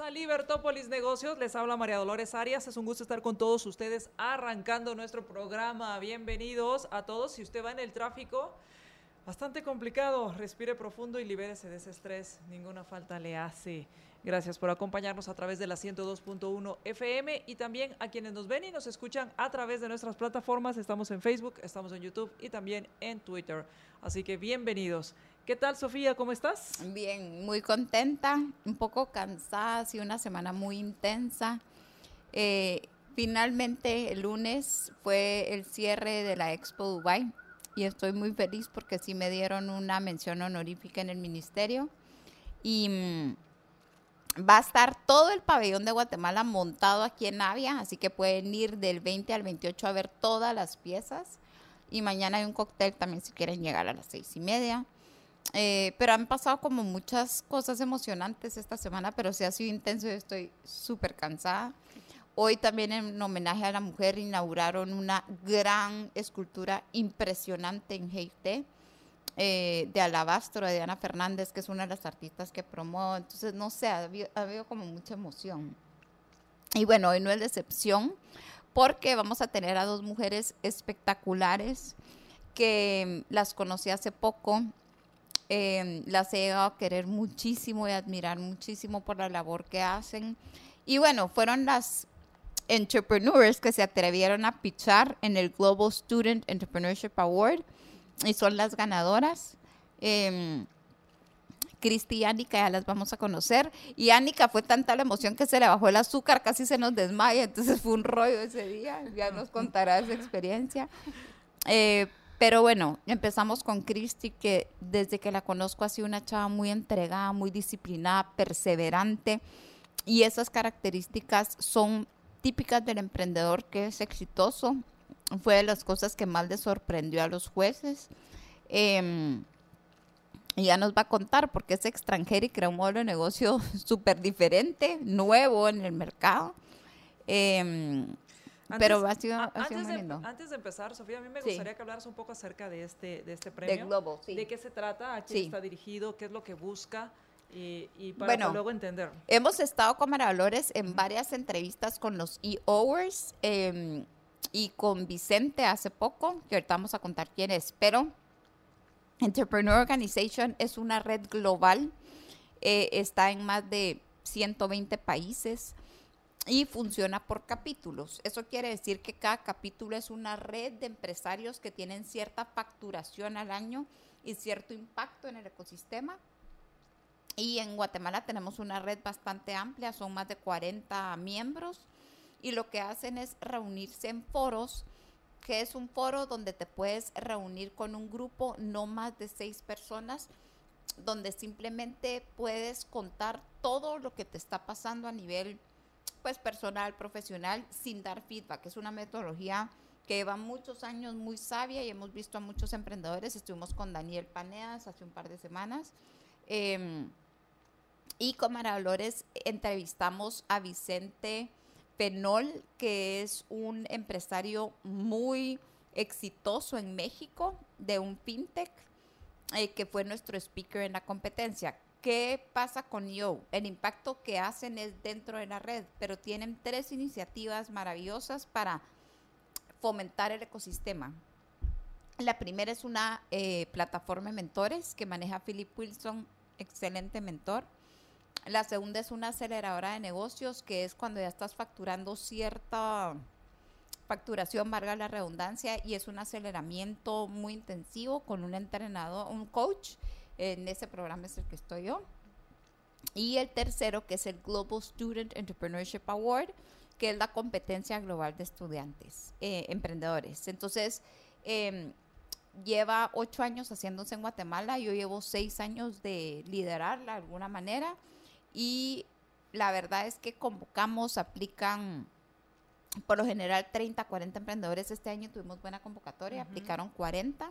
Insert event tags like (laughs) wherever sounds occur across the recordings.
a Libertópolis Negocios, les habla María Dolores Arias, es un gusto estar con todos ustedes arrancando nuestro programa. Bienvenidos a todos, si usted va en el tráfico, bastante complicado, respire profundo y libérese de ese estrés, ninguna falta le hace. Gracias por acompañarnos a través de la 102.1 FM y también a quienes nos ven y nos escuchan a través de nuestras plataformas. Estamos en Facebook, estamos en YouTube y también en Twitter. Así que bienvenidos. ¿Qué tal, Sofía? ¿Cómo estás? Bien, muy contenta, un poco cansada, ha sido una semana muy intensa. Eh, finalmente, el lunes fue el cierre de la Expo Dubai y estoy muy feliz porque sí me dieron una mención honorífica en el ministerio y mm, va a estar todo el pabellón de Guatemala montado aquí en Avia, así que pueden ir del 20 al 28 a ver todas las piezas y mañana hay un cóctel también si quieren llegar a las seis y media. Eh, pero han pasado como muchas cosas emocionantes esta semana, pero sí ha sido intenso y estoy súper cansada. Hoy también en homenaje a la mujer inauguraron una gran escultura impresionante en Haití eh, de alabastro de Diana Fernández, que es una de las artistas que promuevo. Entonces, no sé, ha habido, ha habido como mucha emoción. Y bueno, hoy no es decepción porque vamos a tener a dos mujeres espectaculares que las conocí hace poco eh, las he llegado a querer muchísimo y admirar muchísimo por la labor que hacen. Y bueno, fueron las entrepreneurs que se atrevieron a pichar en el Global Student Entrepreneurship Award y son las ganadoras. Eh, Cristi y Annika ya las vamos a conocer. Y Annika fue tanta la emoción que se le bajó el azúcar, casi se nos desmaya. Entonces fue un rollo ese día. Ya nos contará esa experiencia. Eh, pero bueno, empezamos con Cristi, que desde que la conozco ha sido una chava muy entregada, muy disciplinada, perseverante. Y esas características son típicas del emprendedor que es exitoso. Fue de las cosas que más le sorprendió a los jueces. Eh, y ya nos va a contar porque es extranjera y crea un modelo de negocio (laughs) súper diferente, nuevo en el mercado. Eh, Antes, pero ha sido, ha sido antes, muy de, lindo. antes de empezar, Sofía, a mí me Sí. gustaría que hablaras un poco acerca de este, de este De premio. Globo, sí. ¿De qué se trata? ¿A quién Sí. está dirigido? ¿Qué es lo que busca? Y, y para Bueno. luego entender. Hemos estado con María Dolores en varias entrevistas con los EOers eh, y con Vicente hace poco, que ahorita vamos a contar quién es, pero Entrepreneur Organization es una red global, eh, está en más de 120 países y funciona por capítulos. Eso quiere decir que cada capítulo es una red de empresarios que tienen cierta facturación al año y cierto impacto en el ecosistema. Y en Guatemala tenemos una red bastante amplia, son más de 40 miembros y lo que hacen es reunirse en foros, que es un foro donde te puedes reunir con un grupo no más de seis personas, donde simplemente puedes contar todo lo que te está pasando a nivel pues personal, profesional, sin dar feedback. Es una metodología que lleva muchos años muy sabia y hemos visto a muchos emprendedores. Estuvimos con Daniel Paneas hace un par de semanas. Em, y con Mara Dolores entrevistamos a Vicente Penol, que es un empresario muy exitoso en México de un fintech, eh, que fue nuestro speaker en la competencia. ¿Qué pasa con Yo? El impacto que hacen es dentro de la red, pero tienen tres iniciativas maravillosas para fomentar el ecosistema. La primera es una eh, plataforma de mentores que maneja Philip Wilson, excelente mentor. La segunda es una aceleradora de negocios, que es cuando ya estás facturando cierta facturación, valga la redundancia, y es un aceleramiento muy intensivo con un entrenador, un coach. En ese programa es el que estoy yo. Y el tercero, que es el Global Student Entrepreneurship Award, que es la competencia global de estudiantes, eh, emprendedores. Entonces, eh, lleva ocho años haciéndose en Guatemala, yo llevo seis años de liderarla de alguna manera y la verdad es que convocamos, aplican por lo general 30, 40 emprendedores. Este año tuvimos buena convocatoria, aplicaron 40.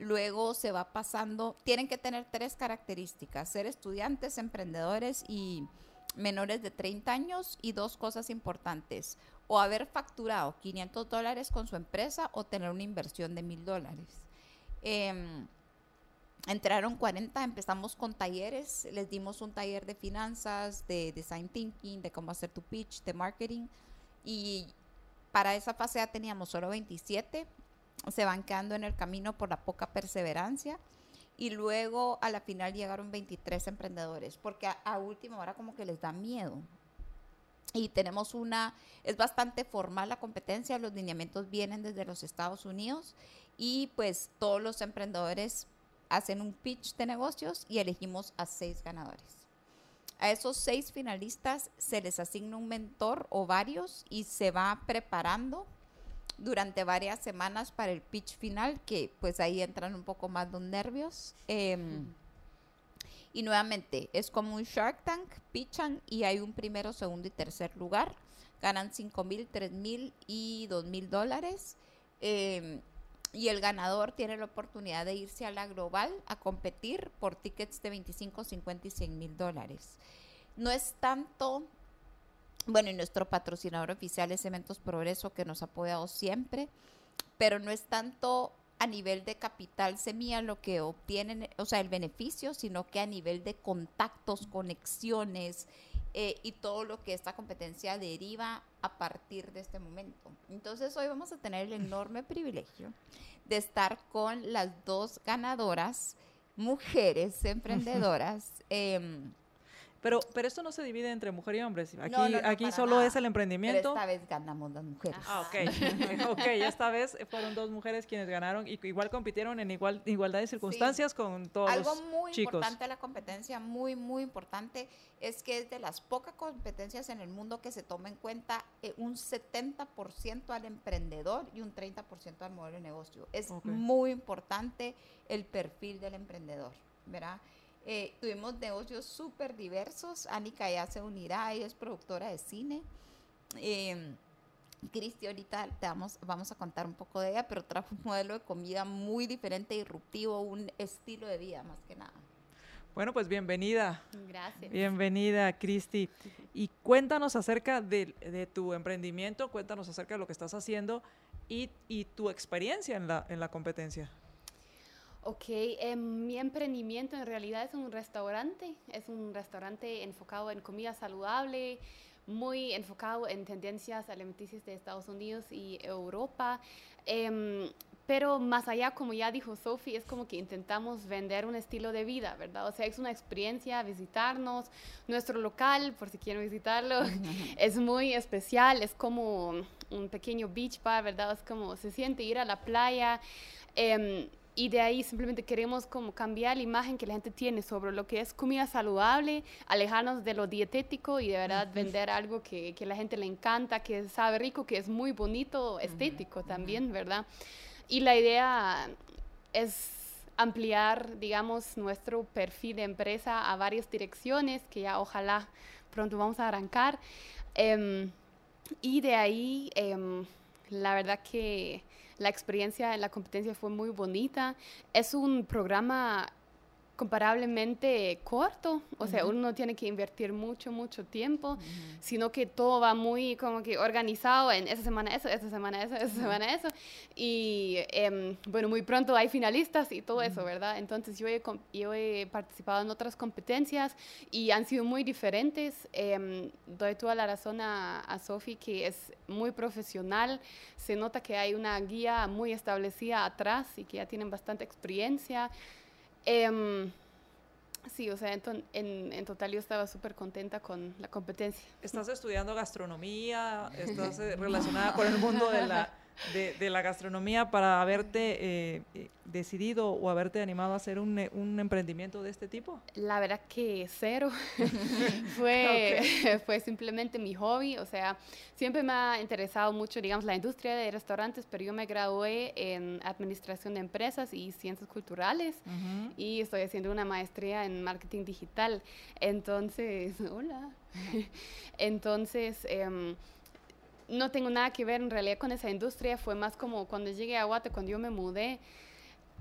Luego se va pasando, tienen que tener tres características, ser estudiantes, emprendedores y menores de 30 años y dos cosas importantes, o haber facturado 500 dólares con su empresa o tener una inversión de mil dólares. Em, entraron 40, empezamos con talleres, les dimos un taller de finanzas, de design thinking, de cómo hacer tu pitch, de marketing y para esa fase ya teníamos solo 27, se van quedando en el camino por la poca perseverancia y luego a la final llegaron 23 emprendedores, porque a, a, última hora como que les da miedo. Y tenemos una, es bastante formal la competencia, los lineamientos vienen desde los Estados Unidos y pues todos los emprendedores hacen un pitch de negocios y elegimos a seis ganadores. A esos seis finalistas se les asigna un mentor o varios y se va preparando durante varias semanas para el pitch final, que pues ahí entran un poco más los nervios. Eh, y nuevamente, es como un Shark Tank, pitchan y hay un primero, segundo y tercer lugar. Ganan 5 mil, 3 mil y 2 mil dólares. Eh, y el ganador tiene la oportunidad de irse a la global a competir por tickets de 25, 50 y 100 mil dólares. No es tanto, bueno, y nuestro patrocinador oficial es Eventos Progreso que nos ha apoyado siempre, pero no es tanto a nivel de capital semilla lo que obtienen, o sea, el beneficio, sino que a nivel de contactos, conexiones eh, y todo lo que esta competencia deriva a partir de este momento. Entonces hoy vamos a tener el enorme privilegio de estar con las dos ganadoras, mujeres (laughs) emprendedoras. Eh, pero, pero esto no se divide entre mujer y hombre. Aquí, No, no, no, aquí solo nada. es el emprendimiento. Pero esta vez ganamos las mujeres. Ah, ok. (laughs) ok, esta vez fueron dos mujeres quienes ganaron y igual compitieron en igual, igualdad de circunstancias con todos Algo los muy chicos. importante de la competencia, muy, muy importante, es que es de las pocas competencias en el mundo que se toma en cuenta eh, un 70% al emprendedor y un 30% al modelo de negocio. Es Ok. muy importante el perfil del emprendedor, ¿verdad? Eh, tuvimos negocios súper diversos. Anika ya se unirá, ella es productora de cine. Eh, Cristi, ahorita te vamos, vamos a contar un poco de ella, pero trajo un modelo de comida muy diferente, disruptivo, un estilo de vida más que nada. Bueno, pues bienvenida. Gracias. Bienvenida, Cristi. Y cuéntanos acerca de, de tu emprendimiento, cuéntanos acerca de lo que estás haciendo y, y tu experiencia en la, en la competencia. Ok, em, mi emprendimiento en realidad es un restaurante. Es un restaurante enfocado en comida saludable, muy enfocado en tendencias alimenticias de Estados Unidos y Europa. Em, pero más allá, como ya dijo Sophie, es como que intentamos vender un estilo de vida, ¿verdad? O sea, es una experiencia visitarnos. Nuestro local, por si quieren visitarlo, (laughs) es muy especial. Es como un pequeño beach bar, ¿verdad? Es como se siente ir a la playa. Em, y de ahí simplemente queremos como cambiar la imagen que la gente tiene sobre lo que es comida saludable, alejarnos de lo dietético y de verdad vender algo que, que la gente le encanta, que sabe rico, que es muy bonito, estético también, ¿verdad? Y la idea es ampliar, digamos, nuestro perfil de empresa a varias direcciones que ya ojalá pronto vamos a arrancar. Em, y de ahí, em, la verdad que la experiencia en la competencia fue muy bonita. Es un programa comparablemente corto, o sea, uno no tiene que invertir mucho, mucho tiempo, sino que todo va muy como que organizado en esa semana eso, esa semana eso, esa semana eso, y em, bueno, muy pronto hay finalistas y todo eso, ¿verdad? Entonces yo he, yo he participado en otras competencias y han sido muy diferentes. Em, doy toda la razón a, a Sophie que es muy profesional, se nota que hay una guía muy establecida atrás y que ya tienen bastante experiencia. Em, sí, o sea, en, en- en total yo estaba súper contenta con la competencia. ¿Estás estudiando gastronomía? ¿Estás eh, relacionada con el mundo de la, de, la gastronomía para haberte eh, eh, decidido o haberte animado a hacer un, un, emprendimiento de este tipo? La verdad que cero. (laughs) (laughs) fue, fue simplemente mi hobby. O sea, siempre me ha interesado mucho, digamos, la industria de restaurantes, pero yo me gradué en Administración de Empresas y Ciencias Culturales y estoy haciendo una maestría en Marketing Digital. Entonces, (laughs) hola. Entonces, em, no tengo nada que ver en realidad con esa industria, fue más como cuando llegué a Guate, cuando yo me mudé,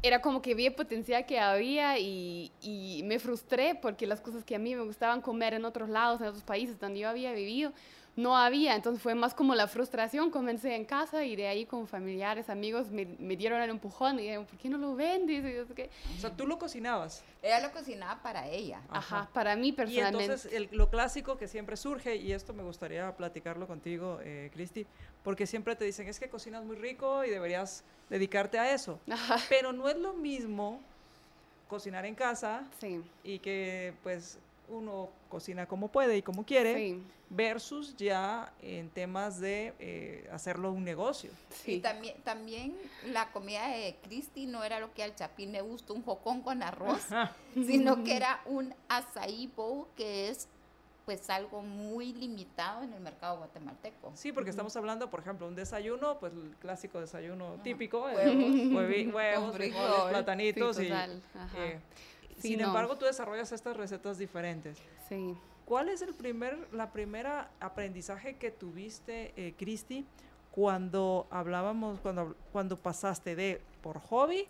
era como que vi el potencial que había y, y, me frustré porque las cosas que a mí me gustaban comer en otros lados, en otros países donde yo había vivido, no había, entonces fue más como la frustración, comencé en casa y de ahí con familiares, amigos me, me dieron el empujón y dijeron, ¿por qué no lo vendes? o sea, tú lo cocinabas. Ella lo cocinaba para ella. Ajá, para mí personalmente. Y entonces lo clásico que siempre surge, y esto me gustaría platicarlo contigo, eh, Cristi, porque siempre te dicen, es que cocinas muy rico y deberías dedicarte a eso. Pero no es lo mismo cocinar en casa sí. y que pues uno cocina como puede y como quiere, versus ya en temas de eh, hacerlo un negocio. Sí. Y también, también la comida de Cristi no era lo que al Chapín le gusta, un jocón con arroz, (laughs) sino que era un açaí bowl, que es pues algo muy limitado en el mercado guatemalteco. Sí, porque estamos hablando, por ejemplo, un desayuno, pues el clásico desayuno típico, huevos, huevos, platanitos y... Eh, sin embargo, tú desarrollas estas recetas diferentes. Sí. ¿Cuál es el primer, la primera aprendizaje que tuviste, eh, Cristi, cuando hablábamos, cuando, cuando pasaste de por hobby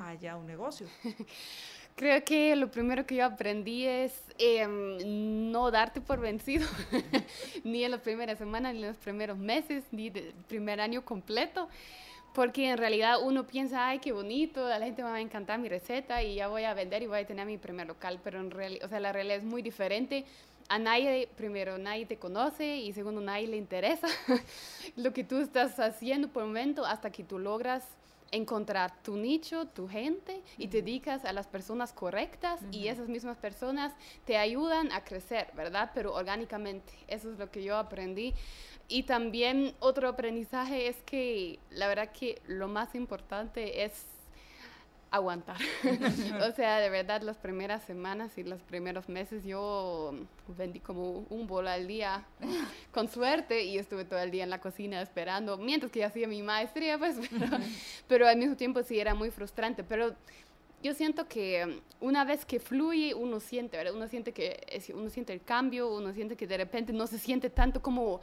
a ya un negocio? (laughs) Creo que lo primero que yo aprendí es em, no darte por vencido, (laughs) ni en las primeras semanas, ni en los primeros meses, ni el primer año completo porque en realidad uno piensa, ay, qué bonito, a la gente va a encantar mi receta y ya voy a vender y voy a tener mi primer local, pero en realidad, o sea, la realidad es muy diferente. A nadie, primero, nadie te conoce y segundo, nadie le interesa (laughs) lo que tú estás haciendo por el momento hasta que tú logras encontrar tu nicho, tu gente y te dedicas a las personas correctas y esas mismas personas te ayudan a crecer, ¿verdad? Pero orgánicamente. Eso es lo que yo aprendí. Y también otro aprendizaje es que la verdad que lo más importante es aguantar. (laughs) o sea, de verdad, las primeras semanas y los primeros meses yo vendí como un bolo al día, con suerte, y estuve todo el día en la cocina esperando, mientras que hacía mi maestría, pues, (laughs) pero, al mismo tiempo sí era muy frustrante. Pero yo siento que una vez que fluye, uno siente, ¿verdad? Uno siente que uno siente el cambio, uno siente que de repente no se siente tanto como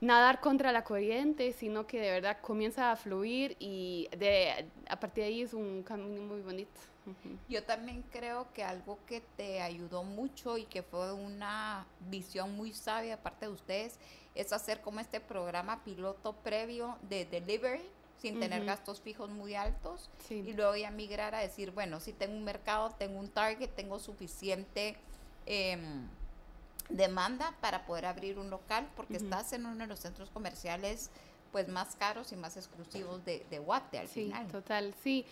nadar contra la corriente, sino que de verdad comienza a fluir y de, a partir de ahí es un camino muy bonito. Yo también creo que algo que te ayudó mucho y que fue una visión muy sabia aparte de ustedes es hacer como este programa piloto previo de delivery sin tener gastos fijos muy altos y luego ya migrar a decir, bueno, si tengo un mercado, tengo un target, tengo suficiente... Eh, demanda para poder abrir un local porque estás en uno de los centros comerciales pues más caros y más exclusivos de, de Guate al sí, final. Total, sí.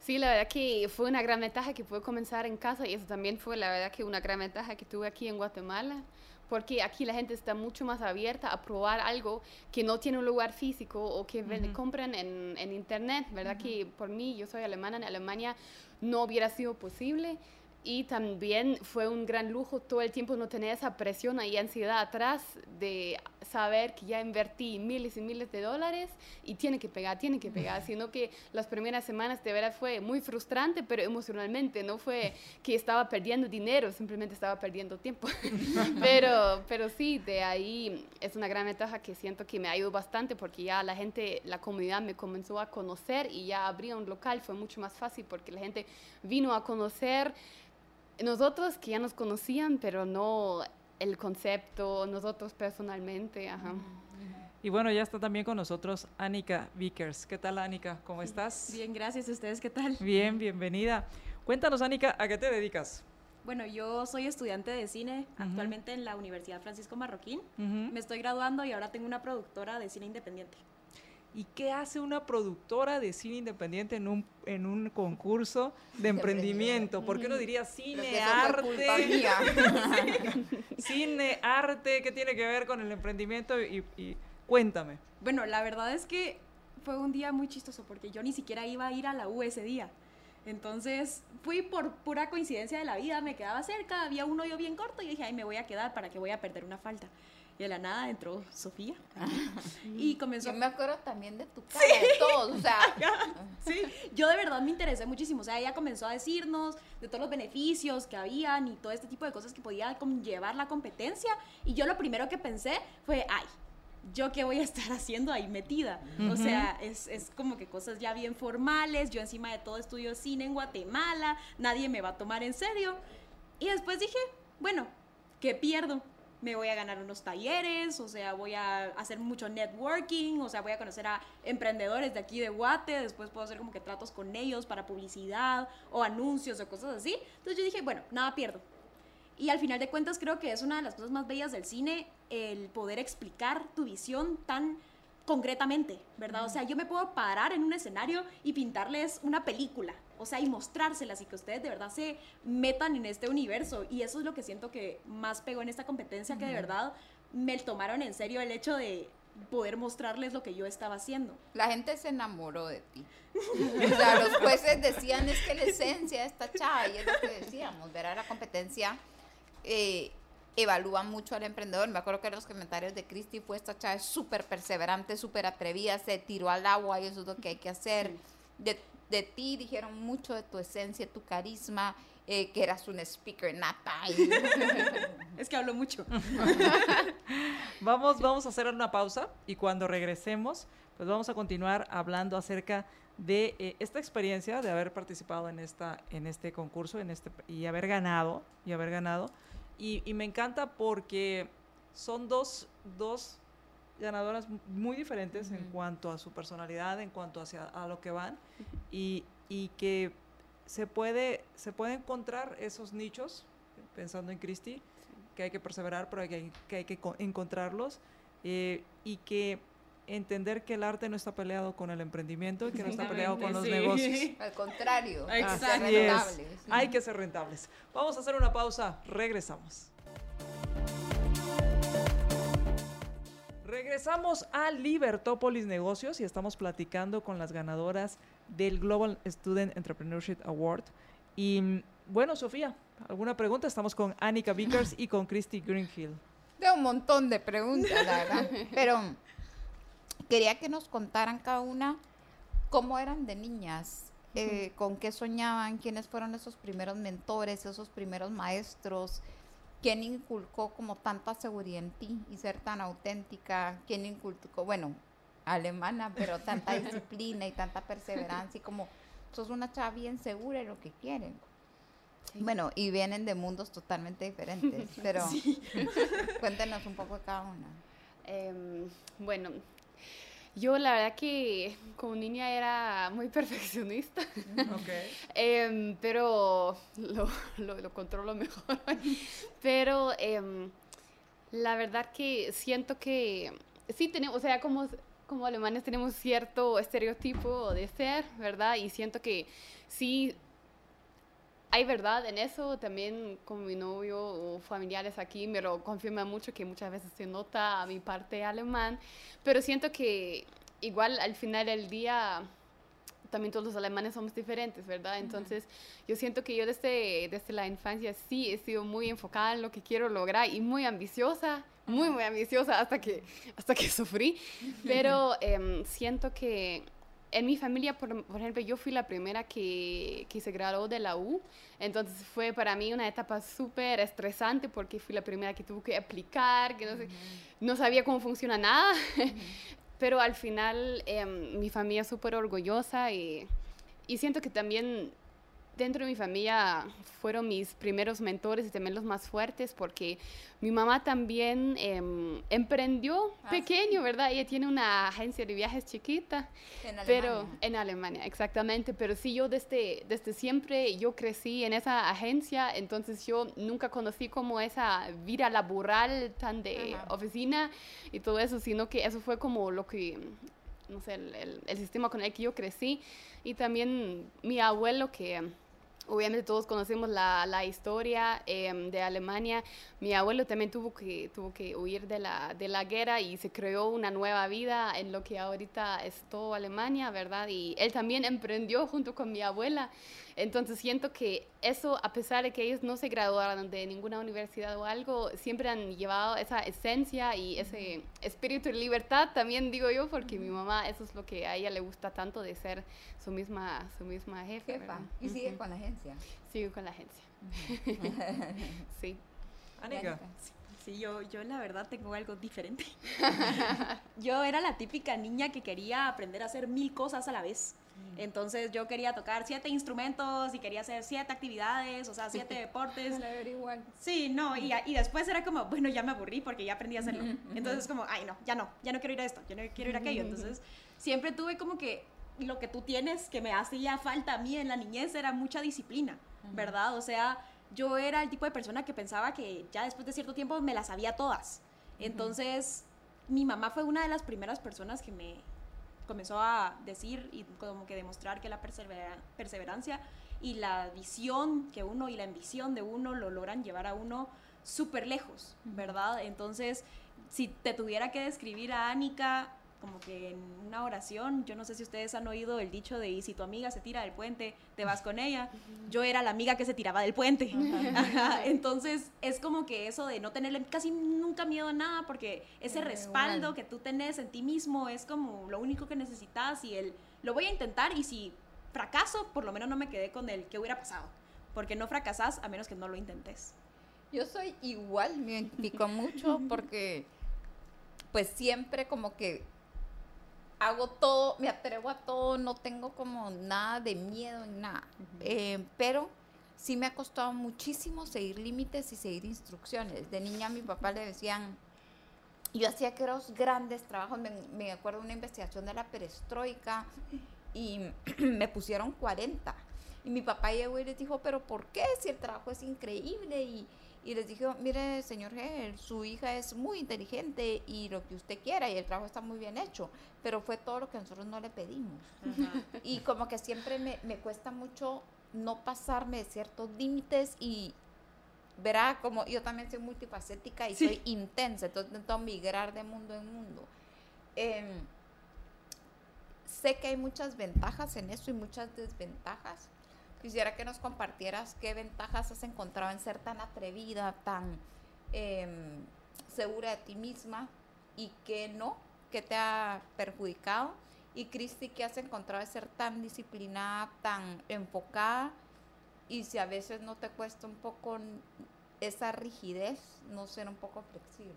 Sí, la verdad que fue una gran ventaja que pude comenzar en casa y eso también fue la verdad que una gran ventaja que tuve aquí en Guatemala porque aquí la gente está mucho más abierta a probar algo que no tiene un lugar físico o que compran en, en, internet, ¿verdad? Que por mí, yo soy alemana, en Alemania no hubiera sido posible y también fue un gran lujo todo el tiempo no tener esa presión y ansiedad atrás de saber que ya invertí miles y miles de dólares y tiene que pegar, tiene que pegar, sino que las primeras semanas de verdad fue muy frustrante, pero emocionalmente no fue que estaba perdiendo dinero, simplemente estaba perdiendo tiempo. (laughs) pero, pero sí, de ahí es una gran ventaja que siento que me ayudó bastante porque ya la gente, la comunidad me comenzó a conocer y ya abría un local, fue mucho más fácil porque la gente vino a conocer nosotros que ya nos conocían, pero no el concepto, nosotros personalmente. Ajá. Y bueno, ya está también con nosotros Anika Vickers. ¿Qué tal, Anika? ¿Cómo estás? Bien, gracias. ¿Ustedes qué tal? Bien, bienvenida. Cuéntanos, Anika, ¿a qué te dedicas? Bueno, yo soy estudiante de cine actualmente en la Universidad Francisco Marroquín. Me estoy graduando y ahora tengo una productora de cine independiente. ¿Y qué hace una productora de cine independiente en un, en un concurso de emprendimiento? ¿Por qué no diría cine, arte? (laughs) cine, arte, ¿qué tiene que ver con el emprendimiento? Y, cuéntame. Bueno, la verdad es que fue un día muy chistoso porque yo ni siquiera iba a ir a la U ese día. Entonces fui por pura coincidencia de la vida, me quedaba cerca, había un hoyo bien corto y dije, ay, me voy a quedar para que voy a perder una falta. Y de la nada entró Sofía. (laughs) Y comenzó... Yo me acuerdo también de tu cara, de todos, o sea... (laughs) sí, yo de verdad me interesé muchísimo, o sea, ella comenzó a decirnos de todos los beneficios que habían y todo este tipo de cosas que podía llevar la competencia. Y yo lo primero que pensé fue, ay, yo qué voy a estar (laughs) haciendo ahí metida. O sea, es, es, como que cosas ya bien formales, yo encima de todo estudio cine en Guatemala, nadie me va a tomar en serio. Y después dije, bueno, ¿qué pierdo? Me voy a ganar unos talleres, o sea, voy a hacer mucho networking, o sea, voy a conocer a emprendedores de aquí de Guate, después puedo hacer como que tratos con ellos para publicidad o anuncios o cosas así. Entonces yo dije, bueno, nada pierdo. Y al final de cuentas creo que es una de las cosas más bellas del cine el poder explicar tu visión tan concretamente, ¿verdad? O sea, yo me puedo parar en un escenario y pintarles una película, o sea, y mostrárselas y que ustedes de verdad se metan en este universo. Y eso es lo que siento que más pegó en esta competencia, que de verdad me tomaron en serio el hecho de poder mostrarles lo que yo estaba haciendo. La gente se enamoró de ti. o sea, los jueces decían es que la esencia de esta chava, y es lo que decíamos, ver a la competencia eh, evalúa mucho al emprendedor. Me acuerdo que en los comentarios de Cristi fue esta chava súper perseverante, súper atrevida, se tiró al agua y eso es lo que hay que hacer. De, de, ti dijeron mucho de tu esencia, tu carisma, eh, que eras un speaker nata. (laughs) es que hablo mucho. (laughs) vamos, vamos a hacer una pausa y cuando regresemos, pues vamos a continuar hablando acerca de eh, esta experiencia de haber participado en esta en este concurso en este y haber ganado y haber ganado y, me encanta porque son dos, dos ganadoras muy diferentes en cuanto a su personalidad, en cuanto hacia, a lo que van, y, y, que se puede, se puede encontrar esos nichos, pensando en Christy, que hay que perseverar, pero que hay que, hay que encontrarlos, eh, y que entender que el arte no está peleado con el emprendimiento y que no está peleado con los negocios. (laughs) Al contrario, hay que ser rentables. Hay que ser rentables. Vamos a hacer una pausa, regresamos. Regresamos a Libertópolis Negocios y estamos platicando con las ganadoras del Global Student Entrepreneurship Award. Y bueno, Sofía, ¿alguna pregunta? Estamos con Annika Vickers y con Christy Greenhill. De un montón de preguntas, la verdad. (laughs) Pero quería que nos contaran cada una cómo eran de niñas, eh, con qué soñaban, quiénes fueron esos primeros mentores, esos primeros maestros, quién inculcó como tanta seguridad en ti y ser tan auténtica, quién inculcó, bueno, alemana, pero tanta (laughs) disciplina y tanta perseverancia y como sos una chava bien segura de lo que quieren. Bueno, y vienen de mundos totalmente diferentes, pero (laughs) cuéntenos un poco de cada una. Em, bueno, yo la verdad que como niña era muy (laughs) perfeccionista, eh, pero lo, lo, controlo mejor. pero eh, la verdad que siento que sí tenemos, o sea, como, como alemanes tenemos cierto estereotipo de ser, ¿verdad? Y siento que sí hay verdad en eso, también con mi novio o familiares aquí me lo confirman mucho que muchas veces se nota a mi parte alemán, pero siento que igual al final del día también todos los alemanes somos diferentes, ¿verdad? Entonces, yo siento que yo desde, desde la infancia sí he sido muy enfocada en lo que quiero lograr y muy ambiciosa, muy, muy ambiciosa hasta que, hasta que (laughs) sufrí, pero em, siento que en mi familia, por, ejemplo, yo fui la primera que, que, se graduó de la U, entonces fue para mí una etapa súper estresante porque fui la primera que tuvo que aplicar, que no, no sabía cómo funciona nada, (laughs) pero al final em, mi familia es súper orgullosa y, y siento que también dentro de mi familia fueron mis primeros mentores y también los más fuertes porque mi mamá también em, emprendió ah, pequeño, ¿verdad? Ella tiene una agencia de viajes chiquita, en Alemania. pero en Alemania, exactamente. Pero sí, yo desde, desde siempre, yo crecí en esa agencia, entonces yo nunca conocí como esa vida laboral tan de oficina y todo eso, sino que eso fue como lo que, no sé, el, el sistema con el que yo crecí. Y también mi abuelo que Obviamente todos conocemos la, la historia em, de Alemania. Mi abuelo también tuvo que, tuvo que huir de la, de la guerra y se creó una nueva vida en lo que ahorita es todo Alemania, ¿verdad? Y él también emprendió junto con mi abuela. Entonces siento que eso, a pesar de que ellos no se graduaron de ninguna universidad o algo, siempre han llevado esa esencia y ese espíritu de libertad, también digo yo, porque mi mamá, eso es lo que a ella le gusta tanto de ser su misma, su misma jefa. Jefa. Y sigue con la agencia. Sigo con la agencia. (laughs) sí. Anika. Sí, yo, yo la verdad tengo algo diferente. (laughs) yo era la típica niña que quería aprender a hacer mil cosas a la vez. Entonces yo quería tocar siete instrumentos y quería hacer siete actividades, o sea, siete (laughs) deportes. igual. Sí, no, y, y después era como, bueno, ya me aburrí porque ya aprendí a hacerlo. Entonces como, ay, no, ya no, ya no quiero ir a esto, ya no quiero ir a aquello. Entonces siempre tuve como que lo que tú tienes que me hacía falta a mí en la niñez era mucha disciplina, ¿verdad? O sea, yo era el tipo de persona que pensaba que ya después de cierto tiempo me las sabía todas. Entonces, mi mamá fue una de las primeras personas que me comenzó a decir y como que demostrar que la persevera- perseverancia y la visión que uno y la ambición de uno lo logran llevar a uno súper lejos, ¿verdad? Entonces, si te tuviera que describir a Annika como que en una oración, yo no sé si ustedes han oído el dicho de y si tu amiga se tira del puente, te vas con ella. Yo era la amiga que se tiraba del puente. Ajá, (laughs) Entonces, es como que eso de no tenerle casi nunca miedo a nada, porque ese Eh, respaldo que tú tenés en ti mismo es como lo único que necesitas y el lo voy a intentar y si fracaso, por lo menos no me quedé con el que hubiera pasado, porque no fracasás a menos que no lo intentes. Yo soy igual, me identifico mucho (laughs) porque pues siempre como que hago todo, me atrevo a todo, no tengo como nada de miedo, nada. Eh, pero sí me ha costado muchísimo seguir límites y seguir instrucciones. De niña a mi papá le decían, yo hacía aquellos grandes trabajos, me, me acuerdo de una investigación de la perestroika y (clears throat) me pusieron 40. Y mi papá llegó y les dijo, pero ¿por qué? Si el trabajo es increíble. Y, y les dijo, mire, señor Hegel, su hija es muy inteligente y lo que usted quiera y el trabajo está muy bien hecho, pero fue todo lo que nosotros no le pedimos. Y como que siempre me, me cuesta mucho no pasarme de ciertos límites y verá como yo también soy multifacética y Sí. soy intensa, entonces intento migrar de mundo en mundo. Em, sé que hay muchas ventajas en eso y muchas desventajas. Quisiera que nos compartieras qué ventajas has encontrado en ser tan atrevida, tan em, segura de ti misma y qué no, qué te ha perjudicado. Y Cristi, ¿qué has encontrado de ser tan disciplinada, tan enfocada? Y si a veces no te cuesta un poco esa rigidez, no ser un poco flexible.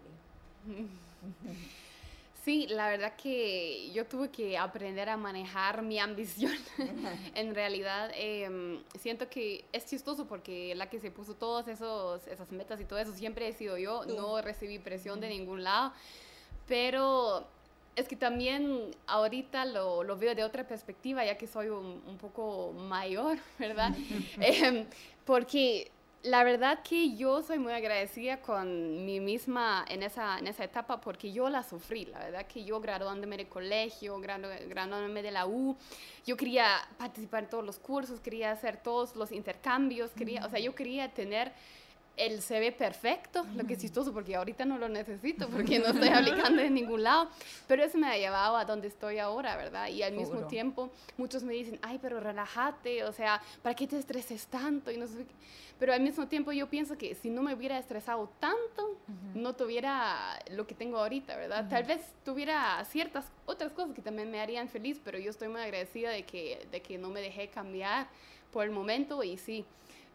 (laughs) Sí, la verdad que yo tuve que aprender a manejar mi ambición. (laughs) en realidad, em, siento que es chistoso porque la que se puso todas esas metas y todo eso siempre he sido yo. No recibí presión de ningún lado. Pero es que también ahorita lo, lo veo de otra perspectiva, ya que soy un, un poco mayor, (laughs) ¿verdad? (laughs) Em, porque la verdad que yo soy muy agradecida con mí misma en esa, en esa etapa porque yo la sufrí, la verdad que yo graduándome de colegio, gradu- graduándome de la U, yo quería participar en todos los cursos, quería hacer todos los intercambios, quería, o sea, yo quería tener el CV perfecto, lo que es chistoso porque ahorita no lo necesito porque no estoy (laughs) aplicando en ningún lado, pero eso me ha llevado a donde estoy ahora, ¿verdad? Y al mismo tiempo muchos me dicen, ay, pero relájate, o sea, ¿para qué te estreses tanto? Y no sé. Pero al mismo tiempo yo pienso que si no me hubiera estresado tanto, no tuviera lo que tengo ahorita, ¿verdad? Tal vez tuviera ciertas otras cosas que también me harían feliz, pero yo estoy muy agradecida de que, de que no me dejé cambiar por el momento y sí.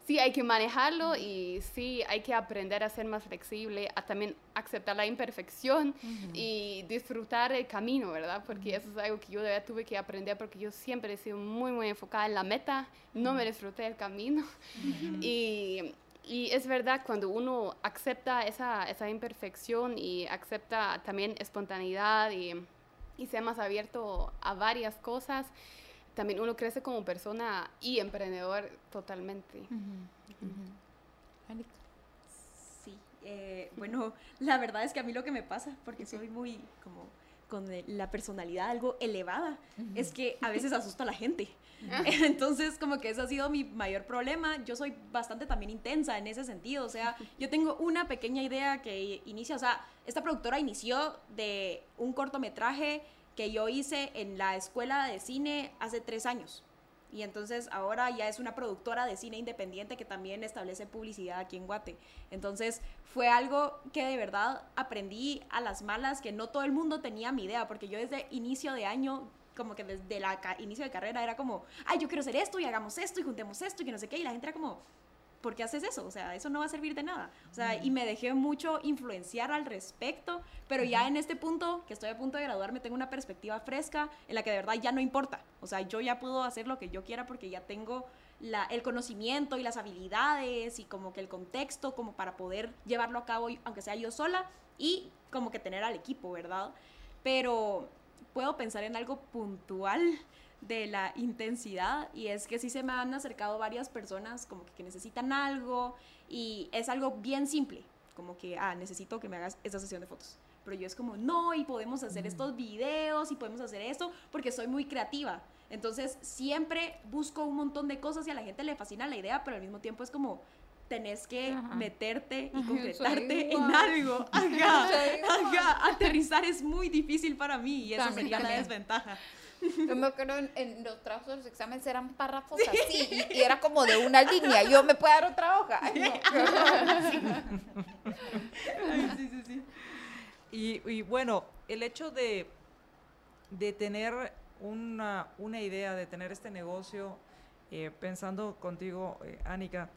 Sí, hay que manejarlo y sí, hay que aprender a ser más flexible, a también aceptar la imperfección y disfrutar el camino, ¿verdad? Porque eso es algo que yo de verdad tuve que aprender porque yo siempre he sido muy, muy enfocada en la meta, no me disfruté el camino. (laughs) y, y es verdad, cuando uno acepta esa, esa imperfección y acepta también espontaneidad y, y sea más abierto a varias cosas, también uno crece como persona y emprendedor totalmente. Sí, eh, bueno, (laughs) la verdad es que a mí lo que me pasa, porque soy muy como con la personalidad algo elevada, es que a veces asusta a la gente. (laughs) Entonces, como que ese ha sido mi mayor problema. Yo soy bastante también intensa en ese sentido. O sea, yo tengo una pequeña idea que inicia, o sea, esta productora inició de un cortometraje que yo hice en la escuela de cine hace tres años. Y entonces ahora ya es una productora de cine independiente que también establece publicidad aquí en Guate. Entonces fue algo que de verdad aprendí a las malas, que no todo el mundo tenía mi idea, porque yo desde inicio de año como que desde el inicio de carrera era como, ay, yo quiero hacer esto y hagamos esto y juntemos esto y que no sé qué, y la gente era como, ¿por qué haces eso? O sea, eso no va a servir de nada. O sea, y me dejé mucho influenciar al respecto, pero ya en este punto, que estoy a punto de graduarme, tengo una perspectiva fresca en la que de verdad ya no importa. O sea, yo ya puedo hacer lo que yo quiera porque ya tengo la, el conocimiento y las habilidades y como que el contexto como para poder llevarlo a cabo, aunque sea yo sola, y como que tener al equipo, ¿verdad? Pero puedo pensar en algo puntual de la intensidad y es que sí se me han acercado varias personas como que, necesitan algo y es algo bien simple, como que, ah, necesito que me hagas esta sesión de fotos. Pero yo es como, no, y podemos hacer estos videos y podemos hacer esto porque soy muy creativa. Entonces siempre busco un montón de cosas y a la gente le fascina la idea, pero al mismo tiempo es como, tenés que meterte y concretarte en algo. (laughs) aterrizar es muy difícil para mí y eso sería la desventaja. Yo me acuerdo en, los trabajos de los exámenes eran párrafos así y, era como de una línea. Yo me puedo dar otra hoja. sí, sí, sí. Y, bueno, el hecho de, de tener una, una, idea, de tener este negocio, eh, pensando contigo, eh, Anika,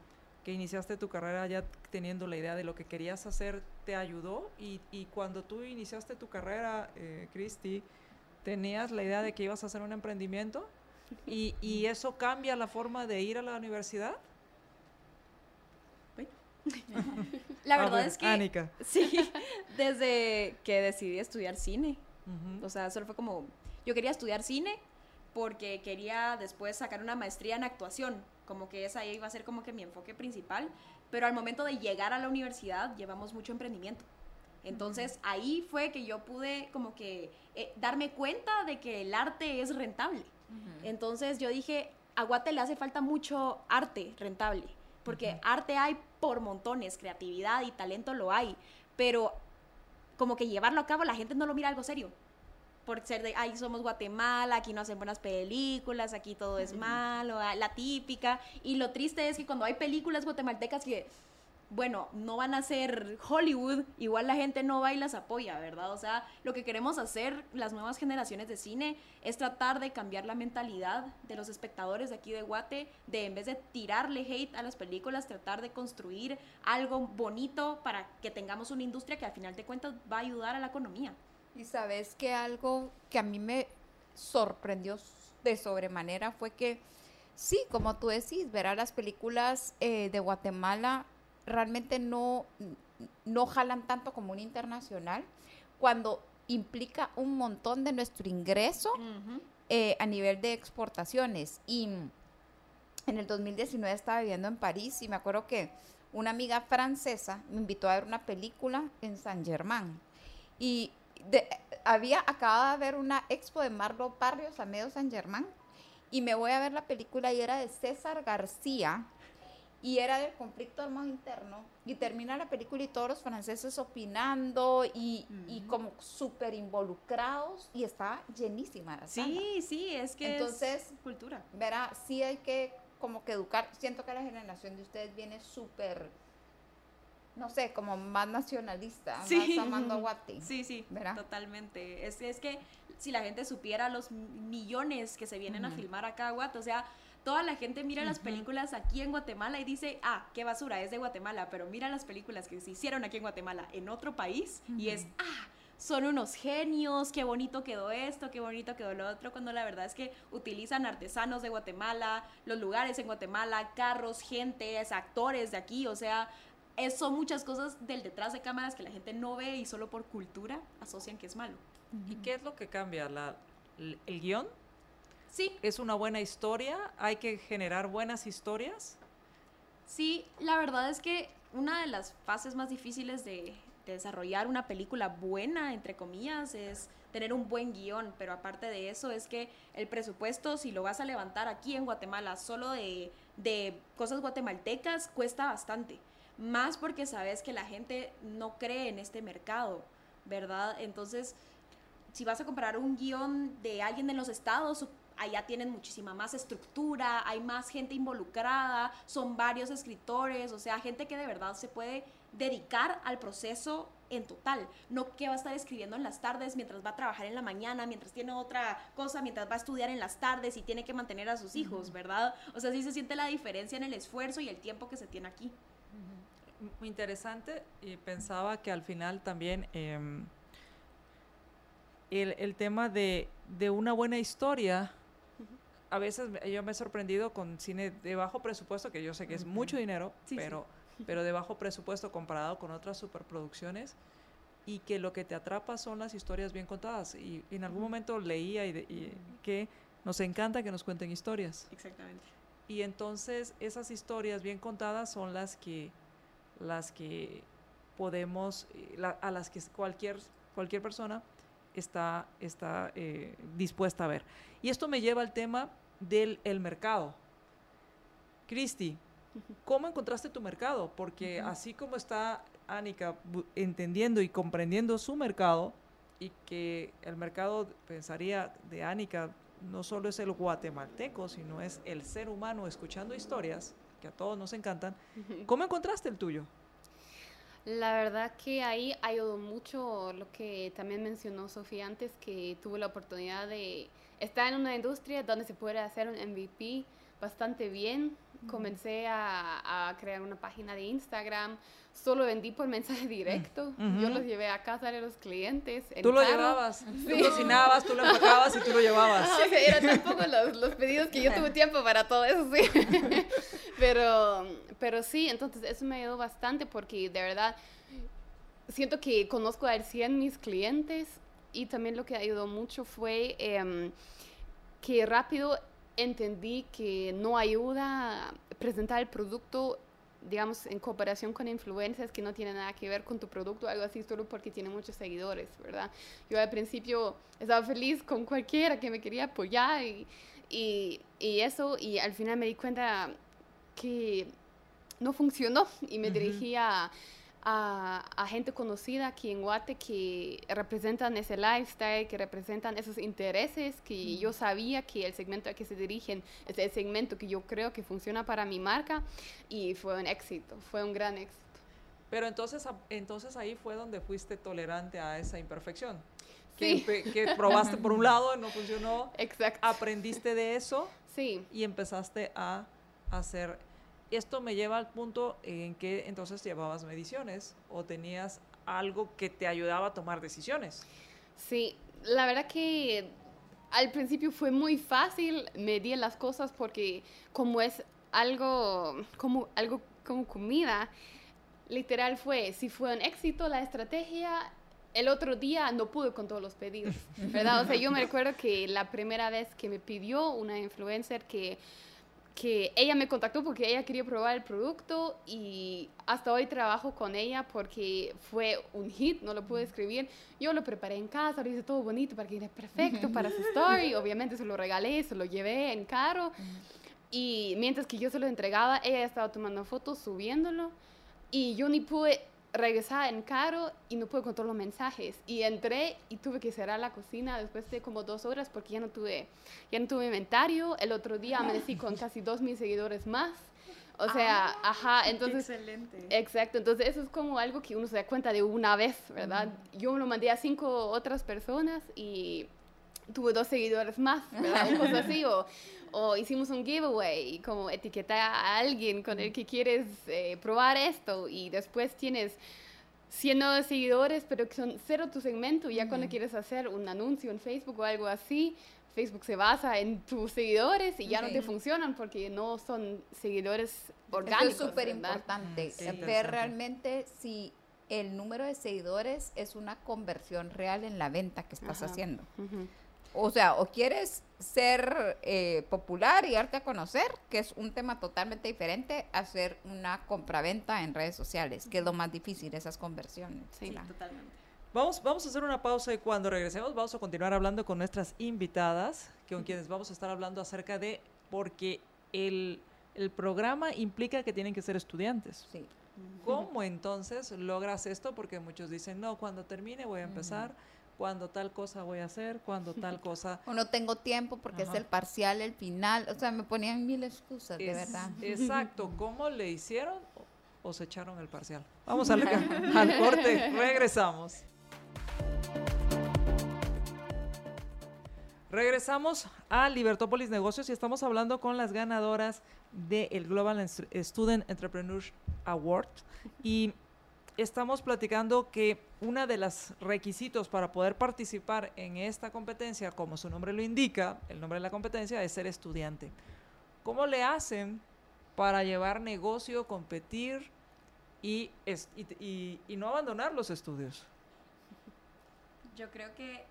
que iniciaste tu carrera ya teniendo la idea de lo que querías hacer, ¿te ayudó? Y, y cuando tú iniciaste tu carrera, eh, Cristi, tenías la idea de que ibas a hacer un emprendimiento y, y eso cambia la forma de ir a la universidad. (laughs) La verdad es que sí, (laughs) desde que decidí estudiar cine, o sea, solo fue como yo quería estudiar cine porque quería después sacar una maestría en actuación, como que esa iba a ser como que mi enfoque principal, pero al momento de llegar a la universidad llevamos mucho emprendimiento. Entonces ahí fue que yo pude como que eh, darme cuenta de que el arte es rentable. Entonces yo dije, a Guate le hace falta mucho arte rentable, porque arte hay por montones, creatividad y talento lo hay, pero como que llevarlo a cabo la gente no lo mira algo serio. Por ser de, ay, somos Guatemala, aquí no hacen buenas películas, aquí todo es malo, ah, la típica. Y lo triste es que cuando hay películas guatemaltecas que bueno, no van a ser Hollywood, igual la gente no va y las apoya, ¿verdad? O sea, lo que queremos hacer las nuevas generaciones de cine es tratar de cambiar la mentalidad de los espectadores de aquí de Guate, de en vez de tirarle hate a las películas, tratar de construir algo bonito para que tengamos una industria que al final de cuentas va a ayudar a la economía. Y sabes que algo que a mí me sorprendió de sobremanera fue que, sí, como tú decís, ver a las películas eh, de Guatemala realmente no, no jalan tanto como un internacional cuando implica un montón de nuestro ingreso eh, a nivel de exportaciones. Y en el 2019 estaba viviendo en París y me acuerdo que una amiga francesa me invitó a ver una película en San Germán. Y había acabado de ver una expo de Marlon Barrios a medio San Germán y me voy a ver la película y era de César García, y era del conflicto armado interno y termina la película y todos los franceses opinando y, y como súper involucrados y está llenísima la Sí, sí, es que Entonces, es cultura. Verá, sí hay que como que educar, siento que la generación de ustedes viene súper no sé, como más nacionalista, más amando a Guati. (laughs) Sí, sí, totalmente. Es, es que si la gente supiera los millones que se vienen a filmar acá a Guate, o sea, toda la gente mira las películas aquí en Guatemala y dice, ah, qué basura, es de Guatemala, pero mira las películas que se hicieron aquí en Guatemala, en otro país, y es, ah, son unos genios, qué bonito quedó esto, qué bonito quedó lo otro, cuando la verdad es que utilizan artesanos de Guatemala, los lugares en Guatemala, carros, gente, actores de aquí, o sea, son muchas cosas del detrás de cámaras que la gente no ve y solo por cultura asocian que es malo. ¿Y qué es lo que cambia? ¿La, ¿El guion? Sí. ¿Es una buena historia? ¿Hay que generar buenas historias? Sí, la verdad es que una de las fases más difíciles de, desarrollar una película buena, entre comillas, es tener un buen guion, pero aparte de eso es que el presupuesto, si lo vas a levantar aquí en Guatemala solo de, de cosas guatemaltecas, cuesta bastante. Más porque sabes que la gente no cree en este mercado, ¿verdad? Entonces, si vas a comprar un guion de alguien en los estados, allá tienen muchísima más estructura, hay más gente involucrada, son varios escritores, o sea, gente que de verdad se puede dedicar al proceso en total, no que va a estar escribiendo en las tardes mientras va a trabajar en la mañana, mientras tiene otra cosa, mientras va a estudiar en las tardes y tiene que mantener a sus hijos, ¿verdad? O sea, sí se siente la diferencia en el esfuerzo y el tiempo que se tiene aquí. Muy interesante y pensaba que al final también em, el, el, tema de, de, una buena historia, a veces yo me he sorprendido con cine de bajo presupuesto, que yo sé que es mucho dinero, sí, pero, sí. pero de bajo presupuesto comparado con otras superproducciones, y que lo que te atrapa son las historias bien contadas. Y, y en algún momento leía y, de, y que nos encanta que nos cuenten historias. Exactamente. Y entonces esas historias bien contadas son las que las que podemos, la, a las que cualquier, cualquier persona está, está eh, dispuesta a ver. Y esto me lleva al tema del el mercado. Cristi, ¿cómo encontraste tu mercado? Porque uh -huh. así como está Anika entendiendo y comprendiendo su mercado, y que el mercado, pensaría, de Anika no solo es el guatemalteco, sino es el ser humano escuchando historias, que a todos nos encantan. ¿Cómo encontraste el tuyo? La verdad que ahí ayudó mucho lo que también mencionó Sofía antes, que tuve la oportunidad de estar en una industria donde se puede hacer un MVP bastante bien. Comencé a, a crear una página de Instagram, solo vendí por mensaje directo. Uh -huh. Yo los llevé a casa de los clientes. Tú lo carro. llevabas, sí. tú cocinabas, tú lo empacabas y tú lo llevabas. No, o sea, eran tampoco los, los, pedidos que yo tuve tiempo para todo eso, sí. (laughs) pero, pero sí, entonces eso me ayudó bastante porque de verdad siento que conozco al 100 mis clientes y también lo que ayudó mucho fue eh, que rápido entendí que no ayuda presentar el producto digamos, en cooperación con influencers que no tienen nada que ver con tu producto, algo así, solo porque tiene muchos seguidores, ¿verdad? Yo al principio estaba feliz con cualquiera que me quería apoyar y, y, y eso, y al final me di cuenta que no funcionó y me uh -huh. dirigí a, a, a, gente conocida aquí en Guate que representan ese lifestyle, que representan esos intereses que mm. yo sabía que el segmento al que se dirigen es el segmento que yo creo que funciona para mi marca y fue un éxito, fue un gran éxito. Pero entonces, entonces ahí fue donde fuiste tolerante a esa imperfección. Que, sí. que probaste por un (laughs) lado, no funcionó. Exacto. Aprendiste de eso. Sí. Y empezaste a hacer esto me lleva al punto en que entonces llevabas mediciones o tenías algo que te ayudaba a tomar decisiones. Sí, la verdad que al principio fue muy fácil medir las cosas porque como es algo como algo como comida, literal fue si fue un éxito la estrategia el otro día no pude con todos los pedidos, ¿verdad? O sea, yo me (laughs) recuerdo que la primera vez que me pidió una influencer que que ella me contactó porque ella quería probar el producto y hasta hoy trabajo con ella porque fue un hit, no lo pude escribir. Yo lo preparé en casa, lo hice todo bonito para que era perfecto para su story. (laughs) Obviamente se lo regalé, se lo llevé en carro. Y mientras que yo se lo entregaba, ella estaba tomando fotos, subiéndolo. Y yo ni pude regresaba en carro y no pude contar los mensajes. Y entré y tuve que cerrar la cocina después de como dos horas porque ya no tuve, ya no tuve inventario. El otro día amanecí con (laughs) casi dos mil seguidores más. O sea, ah, ajá, entonces... Excelente. Exacto, entonces eso es como algo que uno se da cuenta de una vez, ¿verdad? Mm. Yo lo mandé a cinco otras personas y tuve dos seguidores más, ¿verdad? (laughs) O cosas así, o, o, hicimos un giveaway, como etiquetar a alguien con el que quieres eh, probar esto y después tienes 100 nuevos seguidores, pero que son cero tu segmento, y ya uh -huh. cuando quieres hacer un anuncio en Facebook o algo así, Facebook se basa en tus seguidores y ya no te funcionan porque no son seguidores orgánicos. Eso es súper importante, sí. ver realmente si el número de seguidores es una conversión real en la venta que estás Ajá. haciendo. Uh -huh. O sea, o quieres ser eh, popular y darte a conocer, que es un tema totalmente diferente a hacer una compraventa en redes sociales, que es lo más difícil, esas conversiones. Sí, claro. totalmente. Vamos, vamos a hacer una pausa y cuando regresemos vamos a continuar hablando con nuestras invitadas, con quienes vamos a estar hablando acerca de, porque el, el programa implica que tienen que ser estudiantes. Sí. ¿Cómo entonces logras esto? Porque muchos dicen, no, cuando termine voy a empezar, cuando tal cosa voy a hacer, cuando tal cosa... (laughs) O no tengo tiempo porque es el parcial, el final. O sea, me ponían mil excusas, de verdad. Exacto, (laughs) ¿cómo le hicieron o, se echaron el parcial? (laughs) Vamos al, al corte, regresamos. Regresamos a Libertópolis Negocios y estamos hablando con las ganadoras del Global Student Entrepreneur Award y estamos platicando que uno de los requisitos para poder participar en esta competencia, como su nombre lo indica, el nombre de la competencia es ser estudiante. ¿Cómo le hacen para llevar negocio, competir y, y no abandonar los estudios? Yo creo que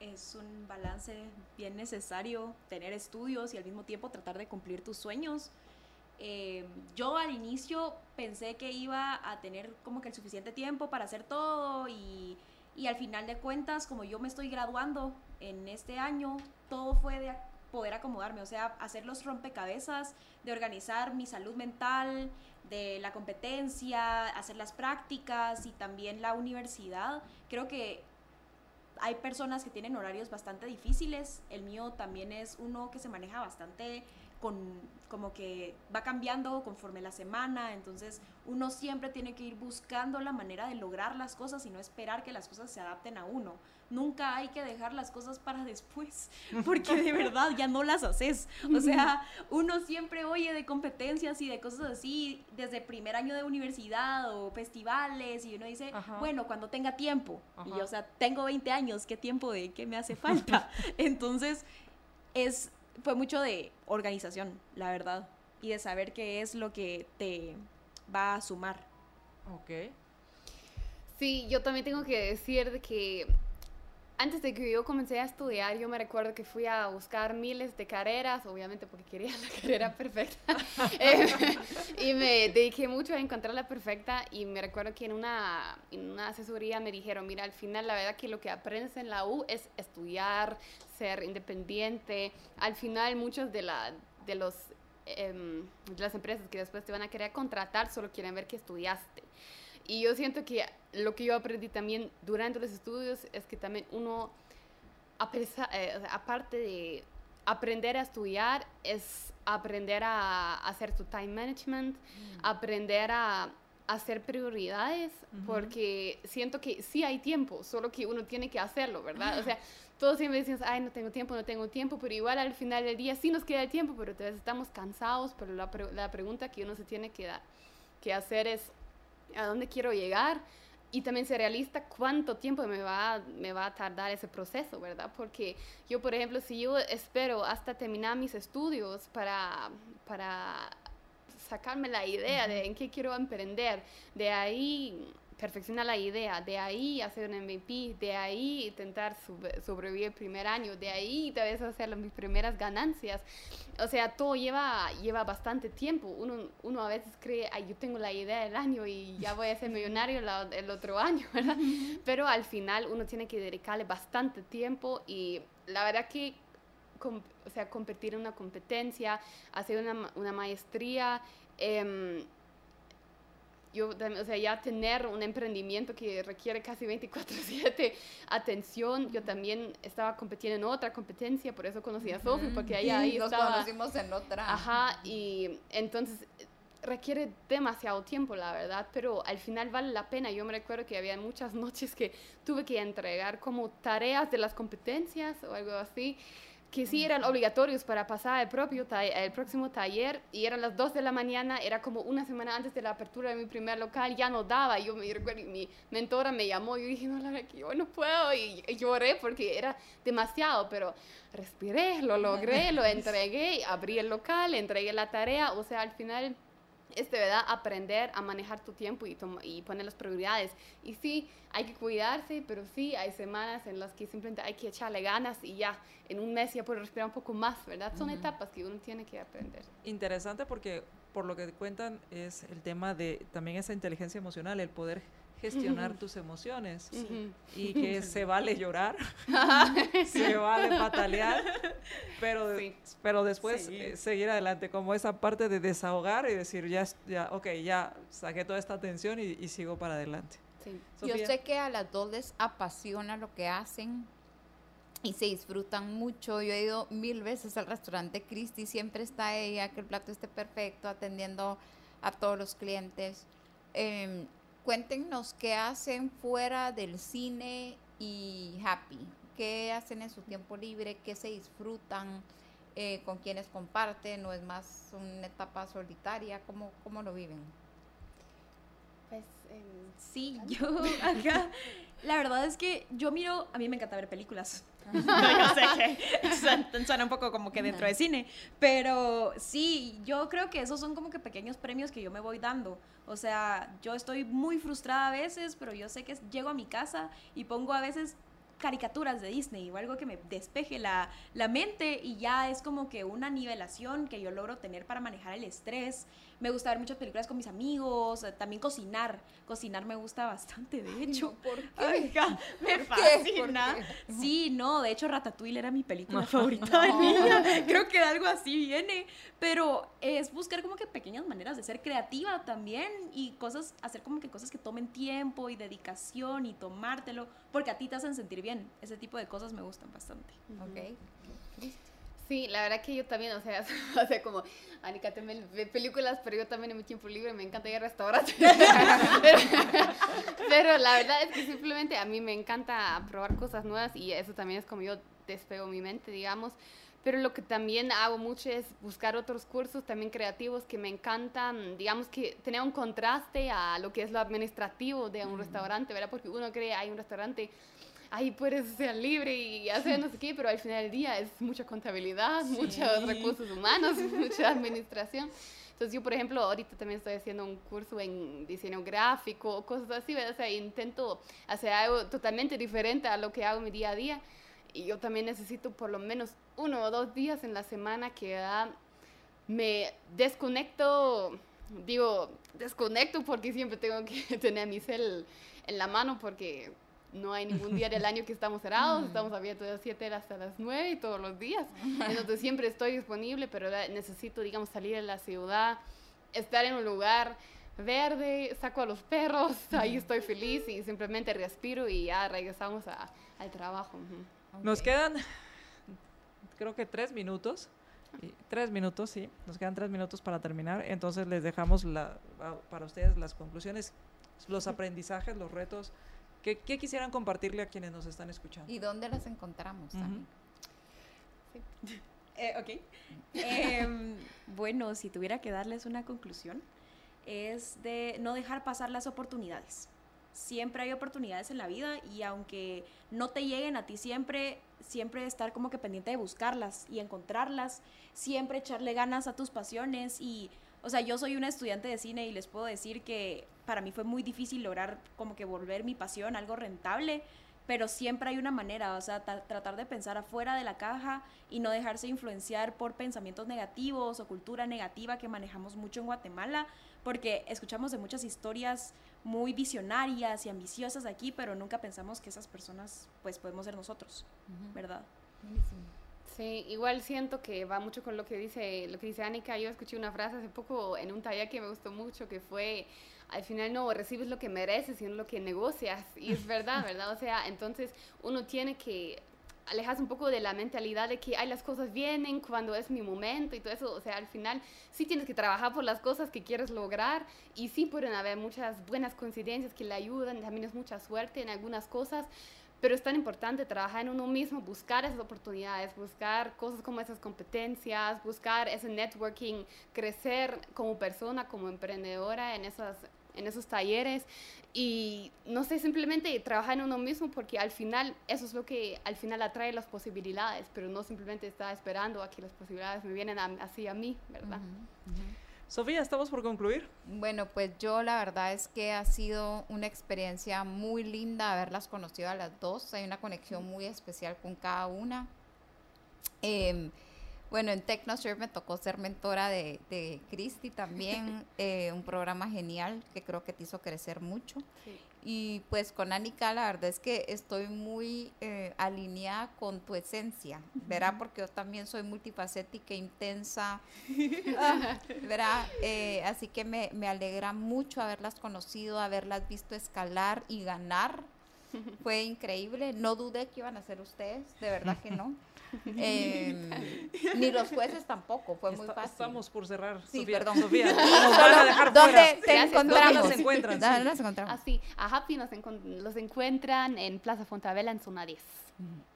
es un balance bien necesario tener estudios y al mismo tiempo tratar de cumplir tus sueños. Eh, yo al inicio pensé que iba a tener como que el suficiente tiempo para hacer todo y, y al final de cuentas, como yo me estoy graduando en este año, todo fue de poder acomodarme, o sea, hacer los rompecabezas, de organizar mi salud mental, de la competencia, hacer las prácticas y también la universidad. Creo que hay personas que tienen horarios bastante difíciles. El mío también es uno que se maneja bastante con como que va cambiando conforme la semana, entonces uno siempre tiene que ir buscando la manera de lograr las cosas y no esperar que las cosas se adapten a uno. Nunca hay que dejar las cosas para (laughs) después, porque de (laughs) verdad ya no las haces. O sea, uno siempre oye de competencias y de cosas así desde primer año de universidad o festivales y uno dice, Ajá. bueno, cuando tenga tiempo. Y Ajá. o sea, tengo 20 años, ¿qué tiempo de qué me hace falta? (laughs) Entonces, es fue mucho de organización, la verdad, y de saber qué es lo que te va a sumar. Ok. Sí, yo también tengo que decir de que antes de que yo comencé a estudiar, yo me recuerdo que fui a buscar miles de carreras, obviamente porque quería la (laughs) carrera perfecta, (laughs) Eh, y me dediqué mucho a encontrar la perfecta y me recuerdo que en una, en una asesoría me dijeron, mira, al final la verdad que lo que aprendes en la U es estudiar, ser independiente, al final muchos de, la, de, los, em, de las empresas que después te van a querer contratar solo quieren ver que estudiaste. Y yo siento que lo que yo aprendí también durante los estudios es que también uno, a eh, aparte de aprender a estudiar, es aprender a hacer tu time management, aprender a hacer prioridades, Ujú. porque siento que sí hay tiempo, solo que uno tiene que hacerlo, ¿verdad? O sea, todos siempre decimos, ay, no tengo tiempo, no tengo tiempo, pero igual al final del día sí nos queda el tiempo, pero a veces estamos cansados, pero la, pre- la pregunta que uno se tiene que, dar, que hacer es, ¿a dónde quiero llegar? Y también ser realista, ¿cuánto tiempo me va, me va a tardar ese proceso, verdad? Porque yo, por ejemplo, si yo espero hasta terminar mis estudios para, para sacarme la idea de en qué quiero emprender, de ahí perfeccionar la idea, de ahí hacer un MVP, de ahí intentar sobrevivir el primer año, de ahí tal vez hacer las- mis primeras ganancias. O sea, todo lleva, lleva bastante tiempo. Uno, uno a veces cree, ay, yo tengo la idea del año y ya voy a ser millonario la- el otro año, (laughs) ¿verdad? Pero al final uno tiene que dedicarle bastante tiempo y la verdad que o sea, competir en una competencia, hacer una, una maestría, em, yo, o sea, ya tener un emprendimiento que requiere casi 24/7 (laughs) atención. Yo también estaba compitiendo en otra competencia, por eso conocí a Sofi, porque ahí Sí, nos estaba... conocimos en otra. Ajá, y entonces requiere demasiado tiempo, la verdad, pero al final vale la pena. Yo me recuerdo que había muchas (laughs) noches que tuve que entregar como tareas de las competencias o algo así, que sí eran obligatorios para pasar el, propio el próximo taller y eran las 2 de la mañana, era como una semana antes de la apertura de mi primer local, ya no daba. Yo me mi mentora me llamó y yo dije, no, la verdad que yo no puedo, y, y lloré porque era demasiado, pero respiré, lo logré, lo (laughs) entregué, abrí el local, entregué la tarea, o sea, al final es de verdad aprender a manejar tu tiempo y, y poner las prioridades. Y sí, hay que cuidarse, pero sí, hay semanas en las que simplemente hay que echarle ganas y ya, en un mes ya puedo respirar un poco más, ¿verdad? Son etapas que uno tiene que aprender. Interesante porque por lo que cuentan es el tema de también esa inteligencia emocional, el poder gestionar tus emociones Ujú. y que (laughs) se vale llorar, (laughs) se vale patalear, pero, Sí. pero después Sí. eh, seguir adelante, como esa parte de desahogar y decir, ya, ya ok, ya saqué toda esta tensión y, y sigo para adelante. Sí. Yo sé que a las dos les apasiona lo que hacen y se disfrutan mucho. Yo he ido mil veces al restaurante Christie, siempre está ella, que el plato esté perfecto, atendiendo a todos los clientes. Em, cuéntenos qué hacen fuera del cine y Happy. ¿Qué hacen en su tiempo libre? ¿Qué se disfrutan? Eh, ¿Con quienes comparten? ¿O es más una etapa solitaria? ¿Cómo, cómo lo viven? Pues, em, Sí, (laughs) yo acá. La verdad es que yo miro. A mí me encanta ver películas. (laughs) No, yo sé que suena, suena un poco como que dentro de cine. Pero sí, yo creo que esos son como que pequeños premios que yo me voy dando. O sea, yo estoy muy frustrada a veces, pero yo sé que llego a mi casa y pongo a veces caricaturas de Disney o algo que me despeje la, la mente y ya es como que una nivelación que yo logro tener para manejar el estrés. Me gusta ver muchas películas con mis amigos, eh, también cocinar. Cocinar me gusta bastante, de hecho. ¿Por qué? Ajá, (laughs) me ¿Por fascina. qué? Sí, no, de hecho Ratatouille era mi película favorita de niña. (laughs) Creo que de algo así viene. Pero es buscar como que pequeñas maneras de ser creativa también y cosas, hacer como que cosas que tomen tiempo y dedicación y tomártelo, porque a ti te hacen sentir bien. Ese tipo de cosas me gustan bastante. Ok. Sí, la verdad que yo también, o sea, (laughs) o sea como Anika también ve películas, pero yo también en mi tiempo libre me encanta ir a restaurantes. pero, (laughs) pero la verdad es que simplemente a mí me encanta probar cosas nuevas y eso también es como yo despego mi mente, digamos. Pero lo que también hago mucho es buscar otros cursos también creativos que me encantan, digamos que tener un contraste a lo que es lo administrativo de un restaurante, ¿verdad? Porque uno cree, hay un restaurante ahí puedes ser libre y hacer no sé qué, pero al final del día es mucha contabilidad, muchos recursos humanos, (laughs) mucha administración. Entonces yo, por ejemplo, ahorita también estoy haciendo un curso en diseño gráfico, cosas así, ¿verdad? O sea, intento hacer algo totalmente diferente a lo que hago en mi día a día. Y yo también necesito por lo menos uno o dos días en la semana que ah, me desconecto, digo, desconecto porque siempre tengo que (laughs) tener mi cel en la mano porque no hay ningún día del año que estamos cerrados, estamos abiertos de las 7 hasta las 9 y todos los días. Entonces siempre estoy disponible, pero necesito, digamos, salir de la ciudad, estar en un lugar verde, saco a los perros, ahí estoy feliz y simplemente respiro y ya regresamos a- al trabajo. Nos quedan, creo que tres minutos. y- Tres minutos, sí. Nos quedan tres minutos para terminar. Entonces les dejamos la, a- para ustedes las conclusiones, los aprendizajes, los retos. ¿Qué, qué quisieran compartirle a quienes nos están escuchando? ¿Y dónde las encontramos? (laughs) Eh, ok. Em, bueno, si tuviera que darles una conclusión, es de no dejar pasar las oportunidades. Siempre hay oportunidades en la vida y aunque no te lleguen a ti siempre, siempre estar como que pendiente de buscarlas y encontrarlas, siempre echarle ganas a tus pasiones y, o sea, yo soy una estudiante de cine y les puedo decir que para mí fue muy difícil lograr como que volver mi pasión algo rentable, pero siempre hay una manera, o sea, ta- tratar de pensar afuera de la caja y no dejarse influenciar por pensamientos negativos o cultura negativa que manejamos mucho en Guatemala, porque escuchamos de muchas historias muy visionarias y ambiciosas aquí, pero nunca pensamos que esas personas, pues, podemos ser nosotros, ¿verdad? Sí, igual siento que va mucho con lo que dice lo que dice Anika. Yo escuché una frase hace poco en un taller que me gustó mucho que fue al final no recibes lo que mereces, sino lo que negocias. Y es verdad, (laughs) ¿verdad? O sea, entonces uno tiene que alejarse un poco de la mentalidad de que ay, las cosas vienen cuando es mi momento y todo eso. O sea, al final sí tienes que trabajar por las cosas que quieres lograr y sí pueden haber muchas buenas coincidencias que le ayudan. También es mucha suerte en algunas cosas. Pero es tan importante trabajar en uno mismo, buscar esas oportunidades, buscar cosas como esas competencias, buscar ese networking, crecer como persona, como emprendedora en, esas, en esos talleres y no sé, simplemente trabajar en uno mismo porque al final eso es lo que al final atrae las posibilidades, pero no simplemente estar esperando a que las posibilidades me vienen a- así a mí, ¿verdad? Sofía, estamos por concluir. Bueno, pues yo la verdad es que ha sido una experiencia muy linda haberlas conocido a las dos. Hay una conexión muy especial con cada una. Em, Bueno, en TechnoServe me tocó ser mentora de, de Cristi también, (laughs) eh, un programa genial que creo que te hizo crecer mucho. Sí. Y pues con Anika la verdad es que estoy muy eh, alineada con tu esencia, ¿verdad? Porque yo también soy multifacética, intensa, (laughs) ah, ¿verdad? Eh, así que me, me alegra mucho haberlas conocido, haberlas visto escalar y ganar. (laughs) Fue increíble, no dudé que iban a ser ustedes, de verdad que no. Em, ni los jueces tampoco, fue muy Está- fácil. Estamos por cerrar. Sí, Sofía, perdón. Sofía, (laughs) nos van a dejar ¿Dónde fuera. te Gracias, ¿dónde encontramos? nos encuentran? ¿Dónde Sí. nos encontramos? Así, a Happy nos encon- los encuentran en Plaza Fontavela en zona 10.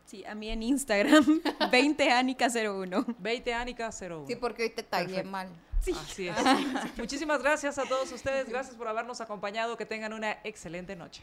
Sí, a mí en Instagram, (laughs) 20anica01. 20 Anica 01. Sí, porque hoy te tagué mal. Así es. (laughs) Muchísimas gracias a todos ustedes. Gracias por habernos acompañado. Que tengan una excelente noche.